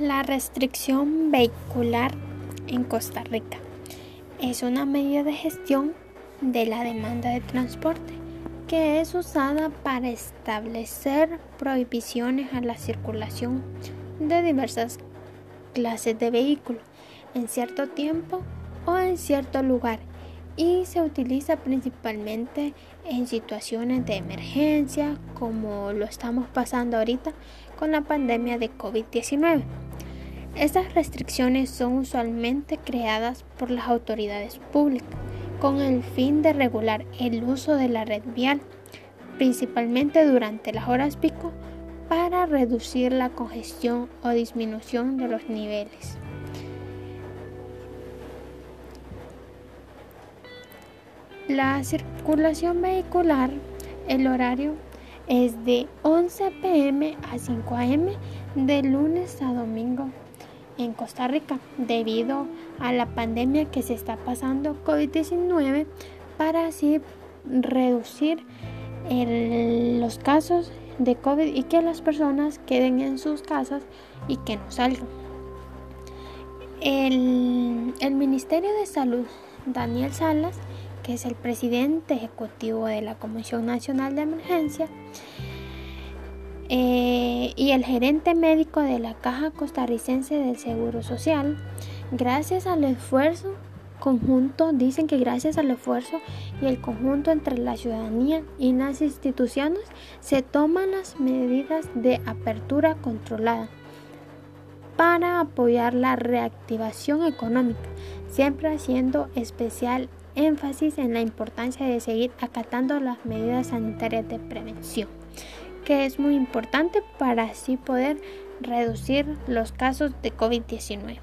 La restricción vehicular en Costa Rica es una medida de gestión de la demanda de transporte que es usada para establecer prohibiciones a la circulación de diversas clases de vehículos en cierto tiempo o en cierto lugar y se utiliza principalmente en situaciones de emergencia como lo estamos pasando ahorita con la pandemia de COVID-19. Estas restricciones son usualmente creadas por las autoridades públicas con el fin de regular el uso de la red vial, principalmente durante las horas pico, para reducir la congestión o disminución de los niveles. La circulación vehicular, el horario es de 11 pm a 5 am de lunes a domingo en Costa Rica debido a la pandemia que se está pasando COVID-19 para así reducir los casos de COVID y que las personas queden en sus casas y que no salgan. El, el Ministerio de Salud, Daniel Salas, que es el presidente ejecutivo de la Comisión Nacional de Emergencia, eh, y el gerente médico de la Caja Costarricense del Seguro Social, gracias al esfuerzo conjunto, dicen que gracias al esfuerzo y el conjunto entre la ciudadanía y las instituciones se toman las medidas de apertura controlada para apoyar la reactivación económica, siempre haciendo especial énfasis en la importancia de seguir acatando las medidas sanitarias de prevención que es muy importante para así poder reducir los casos de COVID-19.